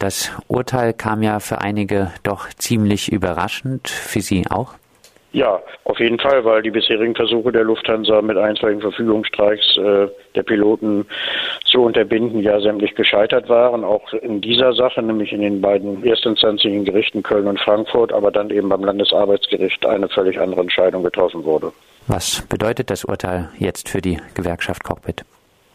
Das Urteil kam ja für einige doch ziemlich überraschend, für Sie auch? Ja, auf jeden Fall, weil die bisherigen Versuche der Lufthansa mit einstweiligen Verfügungsstreiks äh, der Piloten zu unterbinden ja sämtlich gescheitert waren, auch in dieser Sache, nämlich in den beiden erstinstanzlichen Gerichten Köln und Frankfurt, aber dann eben beim Landesarbeitsgericht eine völlig andere Entscheidung getroffen wurde. Was bedeutet das Urteil jetzt für die Gewerkschaft Cockpit?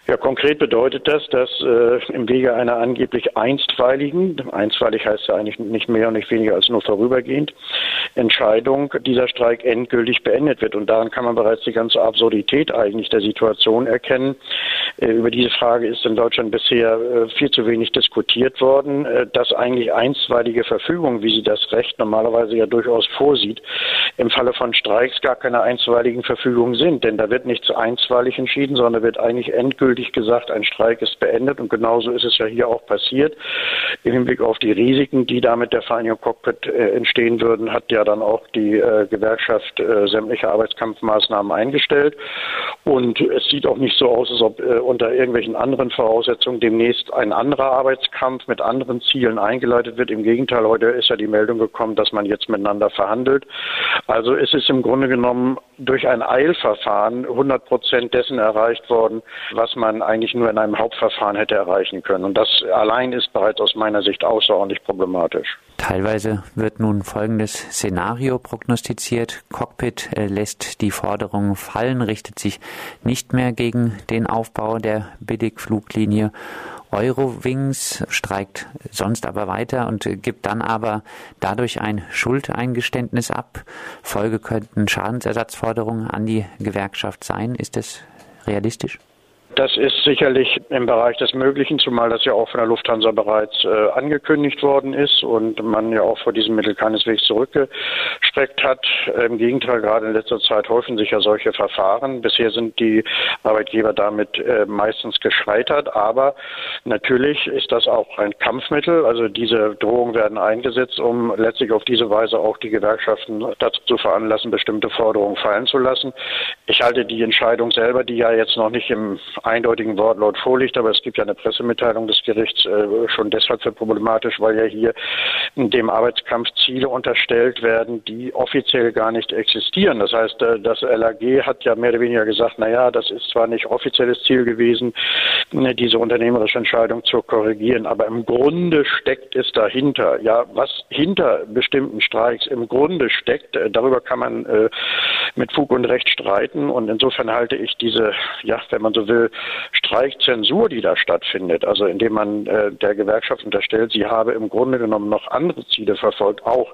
Ja, konkret bedeutet das, dass äh, im Wege einer angeblich einstweiligen, einstweilig heißt ja eigentlich nicht mehr und nicht weniger als nur vorübergehend, Entscheidung dieser Streik endgültig beendet wird. Und daran kann man bereits die ganze Absurdität eigentlich der Situation erkennen. Äh, über diese Frage ist in Deutschland bisher äh, viel zu wenig diskutiert worden, äh, dass eigentlich einstweilige Verfügungen, wie sie das Recht normalerweise ja durchaus vorsieht, im Falle von Streiks gar keine einstweiligen Verfügungen sind. Denn da wird nichts einstweilig entschieden, sondern wird eigentlich endgültig gesagt, ein Streik ist beendet. Und genauso ist es ja hier auch passiert. Im Hinblick auf die Risiken, die damit der Vereinigung Cockpit entstehen würden, hat ja dann auch die Gewerkschaft sämtliche Arbeitskampfmaßnahmen eingestellt. Und es sieht auch nicht so aus, als ob unter irgendwelchen anderen Voraussetzungen demnächst ein anderer Arbeitskampf mit anderen Zielen eingeleitet wird. Im Gegenteil, heute ist ja die Meldung gekommen, dass man jetzt miteinander verhandelt. Also es ist im Grunde genommen durch ein Eilverfahren 100 Prozent dessen erreicht worden, was man eigentlich nur in einem Hauptverfahren hätte erreichen können. Und das allein ist bereits aus meiner Sicht außerordentlich problematisch. Teilweise wird nun folgendes Szenario prognostiziert. Cockpit äh, lässt die Forderungen fallen, richtet sich nicht mehr gegen den Aufbau der Billigfluglinie. Eurowings streikt sonst aber weiter und gibt dann aber dadurch ein Schuldeingeständnis ab. Folge könnten Schadensersatzforderungen an die Gewerkschaft sein. Ist das realistisch? Das ist sicherlich im Bereich des Möglichen, zumal das ja auch von der Lufthansa bereits äh, angekündigt worden ist und man ja auch vor diesem Mittel keineswegs zurückgestreckt hat. Im Gegenteil, gerade in letzter Zeit häufen sich ja solche Verfahren. Bisher sind die Arbeitgeber damit äh, meistens gescheitert, aber natürlich ist das auch ein Kampfmittel. Also diese Drohungen werden eingesetzt, um letztlich auf diese Weise auch die Gewerkschaften dazu zu veranlassen, bestimmte Forderungen fallen zu lassen. Ich halte die Entscheidung selber, die ja jetzt noch nicht im eindeutigen Wortlaut vorliegt, aber es gibt ja eine Pressemitteilung des Gerichts äh, schon deshalb für problematisch, weil ja hier dem Arbeitskampf Ziele unterstellt werden, die offiziell gar nicht existieren. Das heißt, äh, das LAG hat ja mehr oder weniger gesagt, na ja, das ist zwar nicht offizielles Ziel gewesen, ne, diese unternehmerische Entscheidung zu korrigieren, aber im Grunde steckt es dahinter. Ja, was hinter bestimmten Streiks im Grunde steckt, äh, darüber kann man äh, mit Fug und Recht streiten und insofern halte ich diese, ja, wenn man so will, Streikzensur, die da stattfindet, also indem man äh, der Gewerkschaft unterstellt, sie habe im Grunde genommen noch andere Ziele verfolgt, auch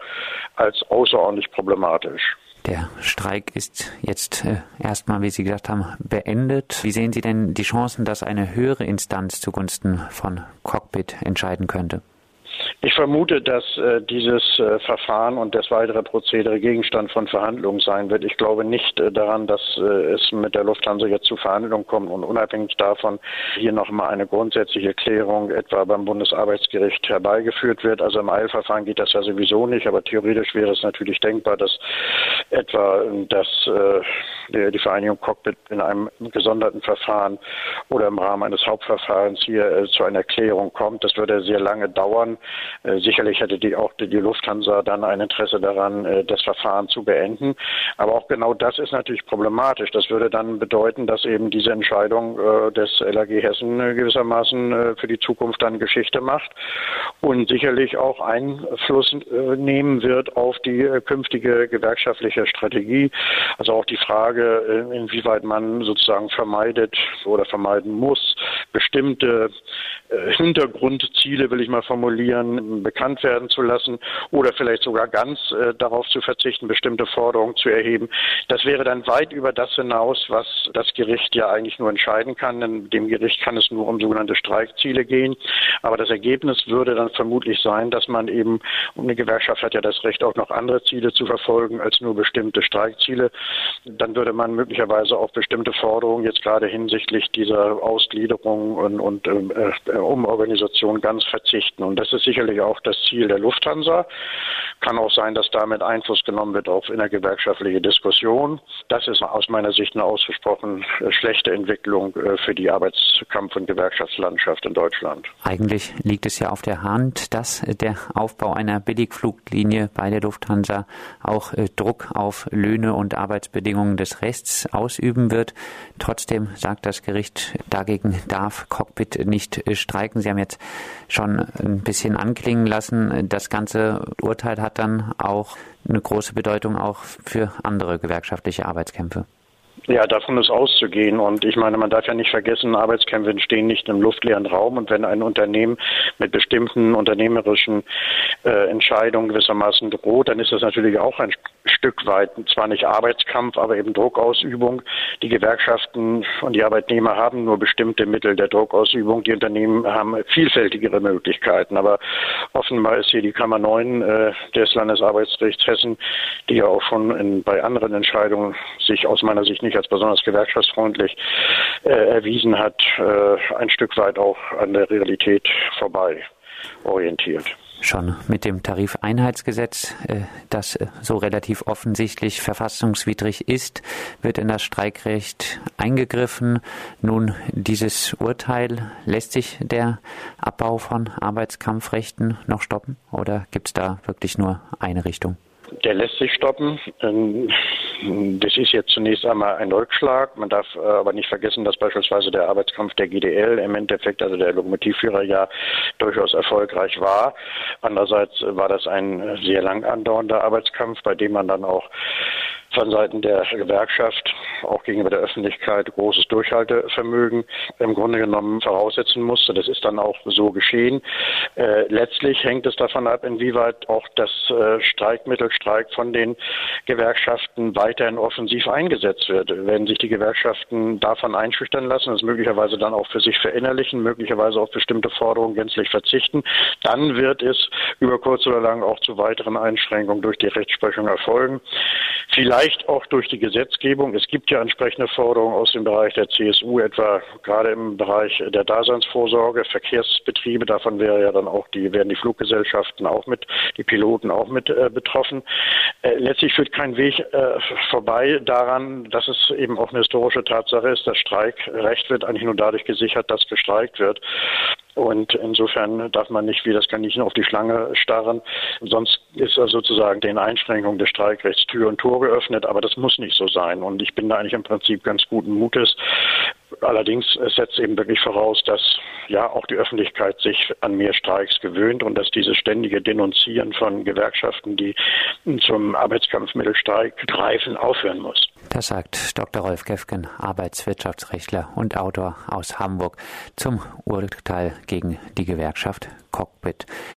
als außerordentlich problematisch. Der Streik ist jetzt äh, erstmal, wie Sie gesagt haben, beendet. Wie sehen Sie denn die Chancen, dass eine höhere Instanz zugunsten von Cockpit entscheiden könnte? Ich vermute, dass äh, dieses äh, Verfahren und das weitere Prozedere Gegenstand von Verhandlungen sein wird. Ich glaube nicht äh, daran, dass äh, es mit der Lufthansa jetzt zu Verhandlungen kommt und unabhängig davon hier nochmal eine grundsätzliche Klärung etwa beim Bundesarbeitsgericht herbeigeführt wird. Also im Eilverfahren geht das ja sowieso nicht, aber theoretisch wäre es natürlich denkbar, dass etwa das, äh, die Vereinigung Cockpit in einem gesonderten Verfahren oder im Rahmen eines Hauptverfahrens hier äh, zu einer Klärung kommt. Das würde sehr lange dauern. Äh, sicherlich hätte die auch die Lufthansa dann ein Interesse daran, äh, das Verfahren zu beenden. Aber auch genau das ist natürlich problematisch. Das würde dann bedeuten, dass eben diese Entscheidung äh, des LAG Hessen gewissermaßen für die Zukunft dann Geschichte macht und sicherlich auch Einfluss nehmen wird auf die künftige gewerkschaftliche Strategie. Also auch die Frage, inwieweit man sozusagen vermeidet oder vermeiden muss, bestimmte Hintergrundziele, will ich mal formulieren, bekannt werden zu lassen oder vielleicht sogar ganz äh, darauf zu verzichten, bestimmte Forderungen zu erheben. Das wäre dann weit über das hinaus, was das Gericht ja eigentlich nur entscheiden kann. Denn dem Gericht kann es nur um sogenannte Streikziele gehen. Aber das Ergebnis würde dann vermutlich sein, dass man eben, und eine Gewerkschaft hat ja das Recht, auch noch andere Ziele zu verfolgen als nur bestimmte Streikziele. Dann würde man möglicherweise auf bestimmte Forderungen jetzt gerade hinsichtlich dieser Ausgliederung und, und äh, Umorganisation ganz verzichten. Und das ist sicherlich auch das Ziel der Lufthansa. Kann auch sein, dass damit Einfluss genommen wird auf innergewerkschaftliche Diskussionen. Das ist aus meiner Sicht eine ausgesprochen äh, schlechte Entwicklung äh, für die Arbeitskampf- und Gewerkschaftslandschaft in Deutschland. Eigentlich liegt es ja auf der Hand, dass der Aufbau einer Billigfluglinie bei der Lufthansa auch äh, Druck auf Löhne und Arbeitsbedingungen des Rests ausüben wird. Trotzdem sagt das Gericht, dagegen darf Cockpit nicht streiken. Sie haben jetzt schon ein bisschen anklingen lassen. Das ganze Urteil hat dann auch eine große Bedeutung auch für andere gewerkschaftliche Arbeitskämpfe. Ja, davon ist auszugehen. Und ich meine, man darf ja nicht vergessen, Arbeitskämpfe entstehen nicht im luftleeren Raum. Und wenn ein Unternehmen mit bestimmten unternehmerischen äh, Entscheidungen gewissermaßen droht, dann ist das natürlich auch ein Stück weit zwar nicht Arbeitskampf, aber eben Druckausübung. Die Gewerkschaften und die Arbeitnehmer haben nur bestimmte Mittel der Druckausübung. Die Unternehmen haben vielfältigere Möglichkeiten. Aber offenbar ist hier die Kammer 9 äh, des Landesarbeitsgerichts Hessen, die ja auch schon in, bei anderen Entscheidungen sich aus meiner Sicht nicht als besonders gewerkschaftsfreundlich äh, erwiesen hat, äh, ein Stück weit auch an der Realität vorbei orientiert schon mit dem Tarifeinheitsgesetz, äh, das äh, so relativ offensichtlich verfassungswidrig ist, wird in das Streikrecht eingegriffen. Nun, dieses Urteil, lässt sich der Abbau von Arbeitskampfrechten noch stoppen oder gibt es da wirklich nur eine Richtung? Der lässt sich stoppen. Ähm, das ist jetzt zunächst einmal ein Rückschlag. Man darf äh, aber nicht vergessen, dass beispielsweise der Arbeitskampf der GDL im Endeffekt, also der Lokomotivführer, ja durchaus erfolgreich war. Andererseits war das ein sehr lang andauernder Arbeitskampf, bei dem man dann auch von Seiten der Gewerkschaft auch gegenüber der Öffentlichkeit großes Durchhaltevermögen im Grunde genommen voraussetzen musste. Das ist dann auch so geschehen. Äh, letztlich hängt es davon ab, inwieweit auch das äh, Streikmittelstreik von den Gewerkschaften weiterhin offensiv eingesetzt wird. Wenn sich die Gewerkschaften davon einschüchtern lassen, das möglicherweise dann auch für sich verinnerlichen, möglicherweise auf bestimmte Forderungen gänzlich verzichten, dann wird es über kurz oder lang auch zu weiteren Einschränkungen durch die Rechtsprechung erfolgen. Vielleicht auch durch die Gesetzgebung. Es gibt ja entsprechende Forderungen aus dem Bereich der CSU, etwa gerade im Bereich der Daseinsvorsorge, Verkehrsbetriebe. Davon wäre ja dann auch die, werden die Fluggesellschaften auch mit, die Piloten auch mit äh, betroffen. Äh, letztlich führt kein Weg äh, vorbei daran, dass es eben auch eine historische Tatsache ist. Das Streikrecht wird eigentlich nur dadurch gesichert, dass gestreikt wird. Und insofern darf man nicht wie das Kaninchen auf die Schlange starren. Sonst ist er sozusagen den Einschränkungen des Streikrechts Tür und Tor geöffnet. Aber das muss nicht so sein. Und ich bin da eigentlich im Prinzip ganz guten Mutes. Allerdings setzt eben wirklich voraus, dass ja auch die Öffentlichkeit sich an mehr Streiks gewöhnt und dass dieses ständige Denunzieren von Gewerkschaften, die zum Arbeitskampfmittelstreik greifen, aufhören muss. Das sagt Dr. Rolf Gefgen, Arbeitswirtschaftsrechtler und Autor aus Hamburg zum Urteil gegen die Gewerkschaft Cockpit.